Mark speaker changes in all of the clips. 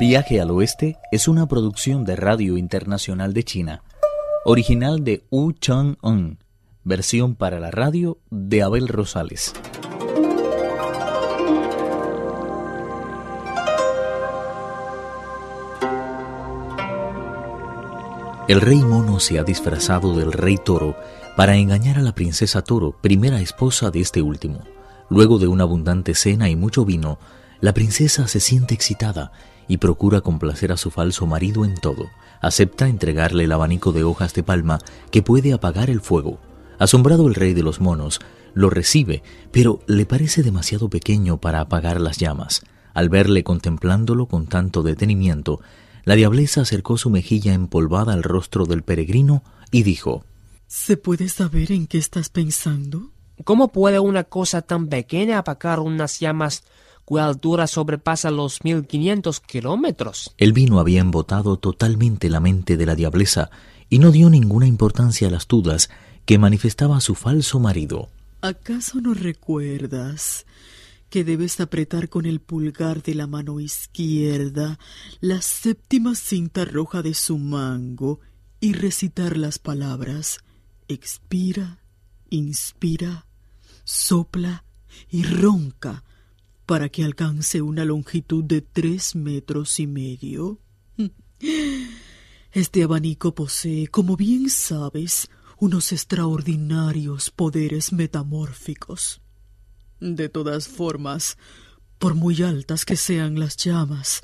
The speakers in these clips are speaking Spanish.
Speaker 1: Viaje al Oeste es una producción de Radio Internacional de China, original de Wu Chang-un, versión para la radio de Abel Rosales. El rey mono se ha disfrazado del rey toro para engañar a la princesa toro, primera esposa de este último. Luego de una abundante cena y mucho vino, la princesa se siente excitada y procura complacer a su falso marido en todo. Acepta entregarle el abanico de hojas de palma que puede apagar el fuego. Asombrado el rey de los monos, lo recibe, pero le parece demasiado pequeño para apagar las llamas. Al verle contemplándolo con tanto detenimiento, la diableza acercó su mejilla empolvada al rostro del peregrino y dijo
Speaker 2: ¿Se puede saber en qué estás pensando?
Speaker 3: ¿Cómo puede una cosa tan pequeña apagar unas llamas cuya altura sobrepasa los 1500 kilómetros.
Speaker 1: El vino había embotado totalmente la mente de la diableza y no dio ninguna importancia a las dudas que manifestaba su falso marido.
Speaker 2: ¿Acaso no recuerdas que debes apretar con el pulgar de la mano izquierda la séptima cinta roja de su mango y recitar las palabras expira, inspira, sopla y ronca para que alcance una longitud de tres metros y medio. Este abanico posee, como bien sabes, unos extraordinarios poderes metamórficos. De todas formas, por muy altas que sean las llamas,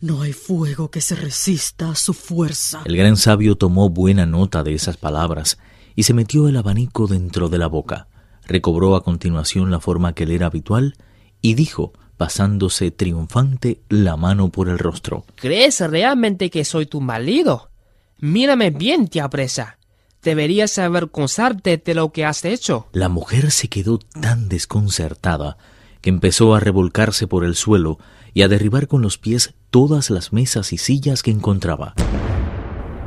Speaker 2: no hay fuego que se resista a su fuerza.
Speaker 1: El gran sabio tomó buena nota de esas palabras y se metió el abanico dentro de la boca. Recobró a continuación la forma que le era habitual y dijo, pasándose triunfante la mano por el rostro.
Speaker 3: ¿Crees realmente que soy tu marido? Mírame bien, tía presa. Deberías avergonzarte de lo que has hecho.
Speaker 1: La mujer se quedó tan desconcertada que empezó a revolcarse por el suelo y a derribar con los pies todas las mesas y sillas que encontraba.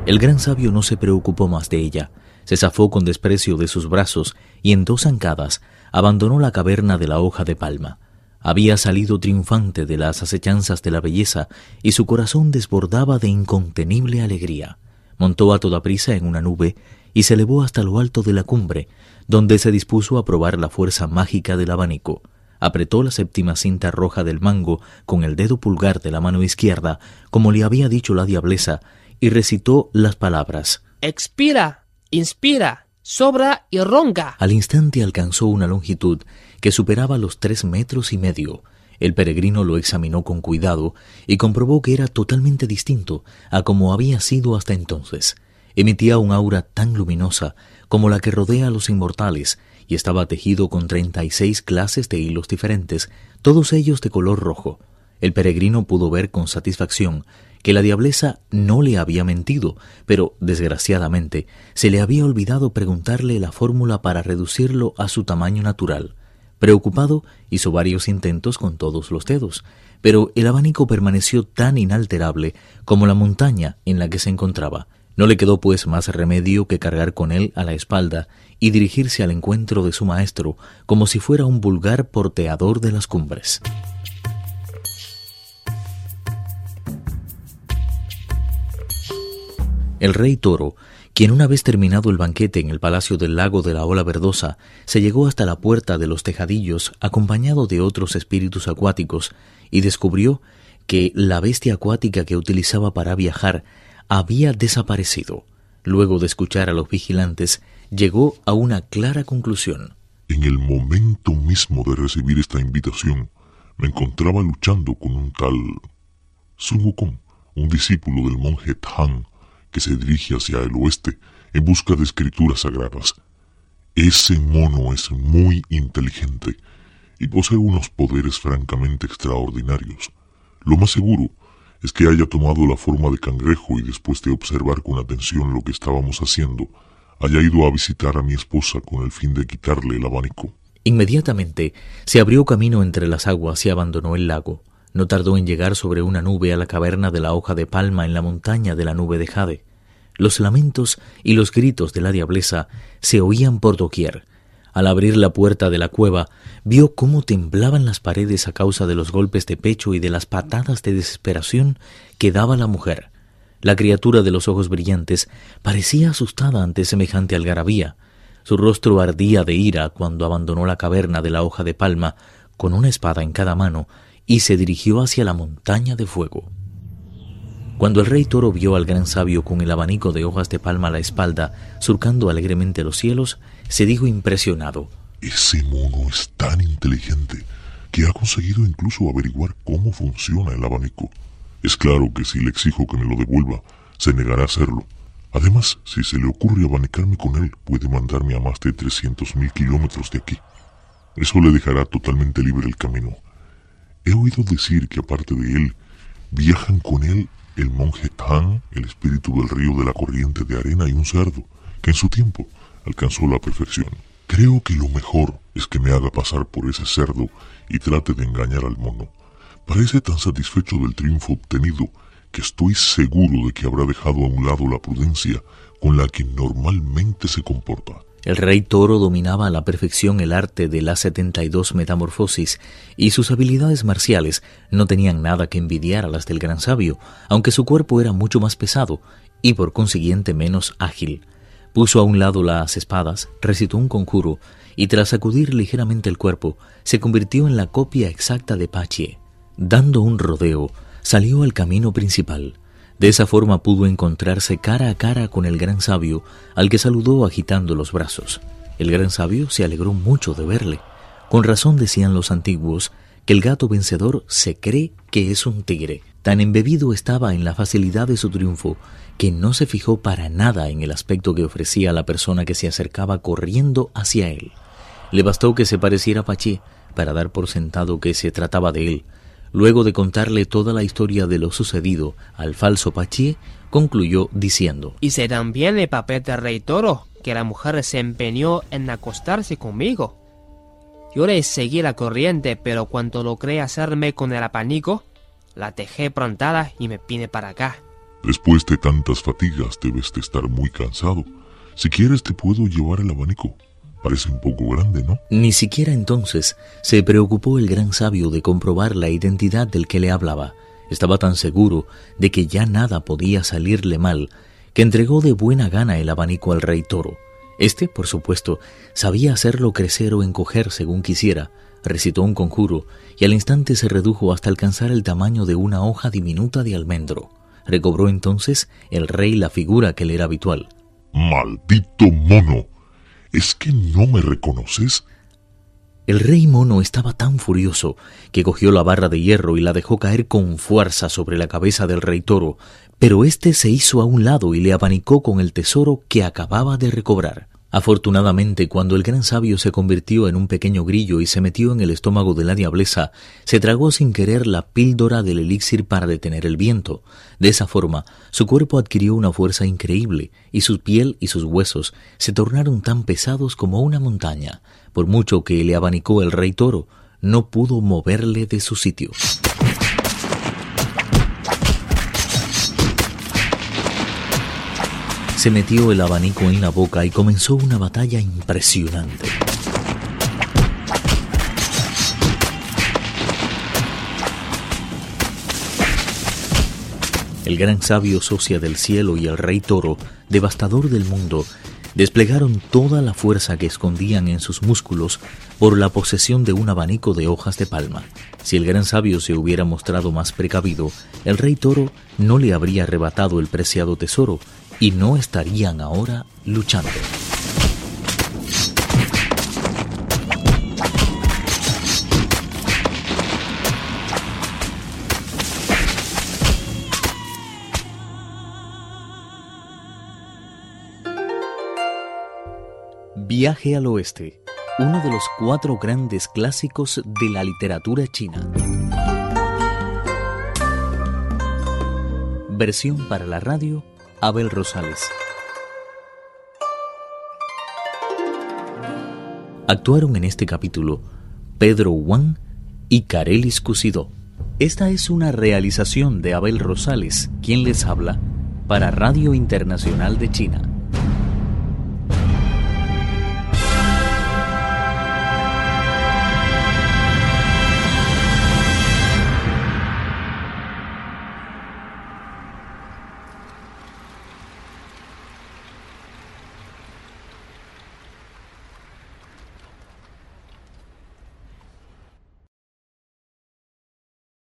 Speaker 1: El gran sabio no se preocupó más de ella, se zafó con desprecio de sus brazos y en dos zancadas abandonó la caverna de la hoja de palma. Había salido triunfante de las acechanzas de la belleza y su corazón desbordaba de incontenible alegría. Montó a toda prisa en una nube y se elevó hasta lo alto de la cumbre, donde se dispuso a probar la fuerza mágica del abanico. Apretó la séptima cinta roja del mango con el dedo pulgar de la mano izquierda, como le había dicho la diableza, y recitó las palabras
Speaker 3: Expira, inspira, sobra y ronca.
Speaker 1: Al instante alcanzó una longitud que superaba los tres metros y medio. El peregrino lo examinó con cuidado y comprobó que era totalmente distinto a como había sido hasta entonces. Emitía un aura tan luminosa como la que rodea a los inmortales y estaba tejido con treinta y seis clases de hilos diferentes, todos ellos de color rojo. El peregrino pudo ver con satisfacción que la diableza no le había mentido, pero desgraciadamente se le había olvidado preguntarle la fórmula para reducirlo a su tamaño natural. Preocupado, hizo varios intentos con todos los dedos, pero el abanico permaneció tan inalterable como la montaña en la que se encontraba. No le quedó pues más remedio que cargar con él a la espalda y dirigirse al encuentro de su maestro como si fuera un vulgar porteador de las cumbres. El rey toro quien una vez terminado el banquete en el Palacio del Lago de la Ola Verdosa, se llegó hasta la puerta de los tejadillos acompañado de otros espíritus acuáticos y descubrió que la bestia acuática que utilizaba para viajar había desaparecido. Luego de escuchar a los vigilantes, llegó a una clara conclusión.
Speaker 4: En el momento mismo de recibir esta invitación, me encontraba luchando con un tal Sun Wukong, un discípulo del monje Tang, que se dirige hacia el oeste en busca de escrituras sagradas. Ese mono es muy inteligente y posee unos poderes francamente extraordinarios. Lo más seguro es que haya tomado la forma de cangrejo y después de observar con atención lo que estábamos haciendo, haya ido a visitar a mi esposa con el fin de quitarle el abanico.
Speaker 1: Inmediatamente se abrió camino entre las aguas y abandonó el lago. No tardó en llegar sobre una nube a la caverna de la hoja de palma en la montaña de la nube de Jade. Los lamentos y los gritos de la diableza se oían por doquier. Al abrir la puerta de la cueva, vio cómo temblaban las paredes a causa de los golpes de pecho y de las patadas de desesperación que daba la mujer. La criatura de los ojos brillantes parecía asustada ante semejante algarabía. Su rostro ardía de ira cuando abandonó la caverna de la hoja de palma con una espada en cada mano y se dirigió hacia la montaña de fuego. Cuando el rey toro vio al gran sabio con el abanico de hojas de palma a la espalda, surcando alegremente los cielos, se dijo impresionado.
Speaker 4: Ese mono es tan inteligente que ha conseguido incluso averiguar cómo funciona el abanico. Es claro que si le exijo que me lo devuelva, se negará a hacerlo. Además, si se le ocurre abanicarme con él, puede mandarme a más de 300.000 kilómetros de aquí. Eso le dejará totalmente libre el camino. He oído decir que aparte de él, viajan con él el monje Tan, el espíritu del río de la corriente de arena y un cerdo, que en su tiempo alcanzó la perfección. Creo que lo mejor es que me haga pasar por ese cerdo y trate de engañar al mono. Parece tan satisfecho del triunfo obtenido que estoy seguro de que habrá dejado a un lado la prudencia con la que normalmente se comporta.
Speaker 1: El rey toro dominaba a la perfección el arte de las 72 metamorfosis y sus habilidades marciales no tenían nada que envidiar a las del gran sabio, aunque su cuerpo era mucho más pesado y por consiguiente menos ágil. Puso a un lado las espadas, recitó un conjuro y tras sacudir ligeramente el cuerpo, se convirtió en la copia exacta de Pache. Dando un rodeo, salió al camino principal. De esa forma pudo encontrarse cara a cara con el gran sabio, al que saludó agitando los brazos. El gran sabio se alegró mucho de verle. Con razón decían los antiguos que el gato vencedor se cree que es un tigre. Tan embebido estaba en la facilidad de su triunfo que no se fijó para nada en el aspecto que ofrecía la persona que se acercaba corriendo hacia él. Le bastó que se pareciera a Paché para dar por sentado que se trataba de él, Luego de contarle toda la historia de lo sucedido al falso Paché, concluyó diciendo
Speaker 3: Hice también el papel de rey toro, que la mujer se empeñó en acostarse conmigo. Yo le seguí la corriente, pero cuando logré hacerme con el apanico, la dejé plantada y me vine para acá.
Speaker 4: Después de tantas fatigas debes de estar muy cansado. Si quieres te puedo llevar el abanico. Parece un poco grande, ¿no?
Speaker 1: Ni siquiera entonces se preocupó el gran sabio de comprobar la identidad del que le hablaba. Estaba tan seguro de que ya nada podía salirle mal, que entregó de buena gana el abanico al rey toro. Este, por supuesto, sabía hacerlo crecer o encoger según quisiera, recitó un conjuro y al instante se redujo hasta alcanzar el tamaño de una hoja diminuta de almendro. Recobró entonces el rey la figura que le era habitual.
Speaker 4: ¡Maldito mono! ¿Es que no me reconoces?
Speaker 1: El rey mono estaba tan furioso que cogió la barra de hierro y la dejó caer con fuerza sobre la cabeza del rey toro, pero éste se hizo a un lado y le abanicó con el tesoro que acababa de recobrar. Afortunadamente, cuando el gran sabio se convirtió en un pequeño grillo y se metió en el estómago de la diableza, se tragó sin querer la píldora del elixir para detener el viento. De esa forma, su cuerpo adquirió una fuerza increíble, y su piel y sus huesos se tornaron tan pesados como una montaña. Por mucho que le abanicó el rey toro, no pudo moverle de su sitio. Se metió el abanico en la boca y comenzó una batalla impresionante. El gran sabio socia del cielo y el rey toro, devastador del mundo, desplegaron toda la fuerza que escondían en sus músculos por la posesión de un abanico de hojas de palma. Si el gran sabio se hubiera mostrado más precavido, el rey toro no le habría arrebatado el preciado tesoro y no estarían ahora luchando. Viaje al Oeste, uno de los cuatro grandes clásicos de la literatura china. Versión para la radio Abel Rosales. Actuaron en este capítulo Pedro Wang y Carelis Cusidó. Esta es una realización de Abel Rosales, quien les habla, para Radio Internacional de China.